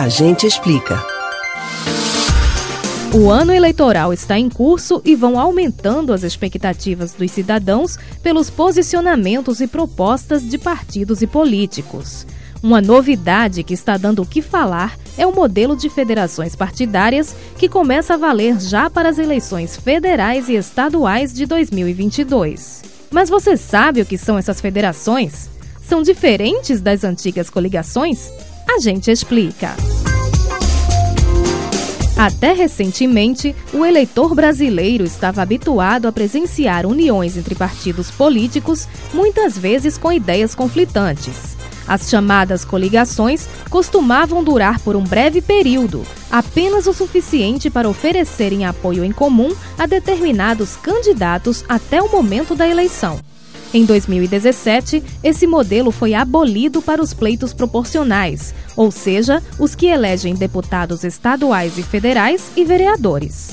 A gente explica. O ano eleitoral está em curso e vão aumentando as expectativas dos cidadãos pelos posicionamentos e propostas de partidos e políticos. Uma novidade que está dando o que falar é o modelo de federações partidárias que começa a valer já para as eleições federais e estaduais de 2022. Mas você sabe o que são essas federações? São diferentes das antigas coligações? A gente explica. Até recentemente, o eleitor brasileiro estava habituado a presenciar uniões entre partidos políticos, muitas vezes com ideias conflitantes. As chamadas coligações costumavam durar por um breve período, apenas o suficiente para oferecerem apoio em comum a determinados candidatos até o momento da eleição. Em 2017, esse modelo foi abolido para os pleitos proporcionais, ou seja, os que elegem deputados estaduais e federais e vereadores.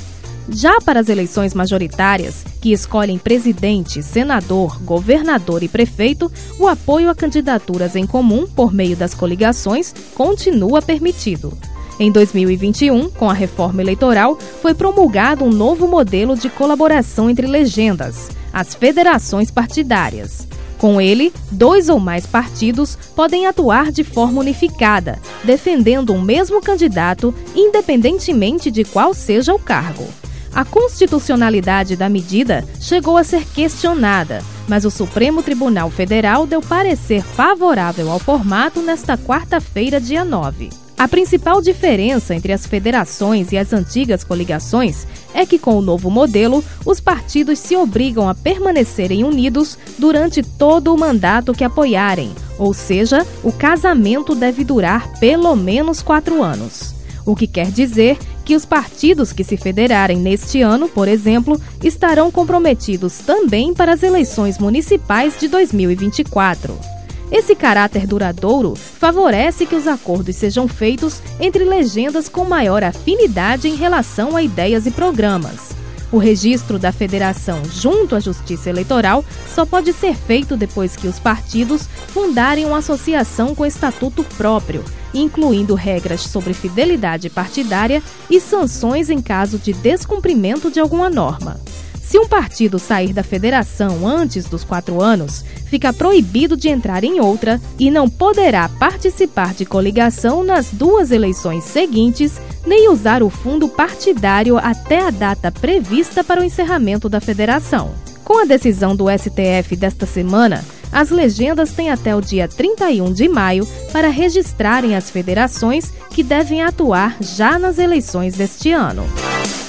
Já para as eleições majoritárias, que escolhem presidente, senador, governador e prefeito, o apoio a candidaturas em comum por meio das coligações continua permitido. Em 2021, com a reforma eleitoral, foi promulgado um novo modelo de colaboração entre legendas, as federações partidárias. Com ele, dois ou mais partidos podem atuar de forma unificada, defendendo um mesmo candidato, independentemente de qual seja o cargo. A constitucionalidade da medida chegou a ser questionada, mas o Supremo Tribunal Federal deu parecer favorável ao formato nesta quarta-feira, dia 9. A principal diferença entre as federações e as antigas coligações é que, com o novo modelo, os partidos se obrigam a permanecerem unidos durante todo o mandato que apoiarem, ou seja, o casamento deve durar pelo menos quatro anos. O que quer dizer que os partidos que se federarem neste ano, por exemplo, estarão comprometidos também para as eleições municipais de 2024. Esse caráter duradouro favorece que os acordos sejam feitos entre legendas com maior afinidade em relação a ideias e programas. O registro da federação junto à Justiça Eleitoral só pode ser feito depois que os partidos fundarem uma associação com estatuto próprio, incluindo regras sobre fidelidade partidária e sanções em caso de descumprimento de alguma norma. Se um partido sair da federação antes dos quatro anos, fica proibido de entrar em outra e não poderá participar de coligação nas duas eleições seguintes, nem usar o fundo partidário até a data prevista para o encerramento da federação. Com a decisão do STF desta semana, as legendas têm até o dia 31 de maio para registrarem as federações que devem atuar já nas eleições deste ano.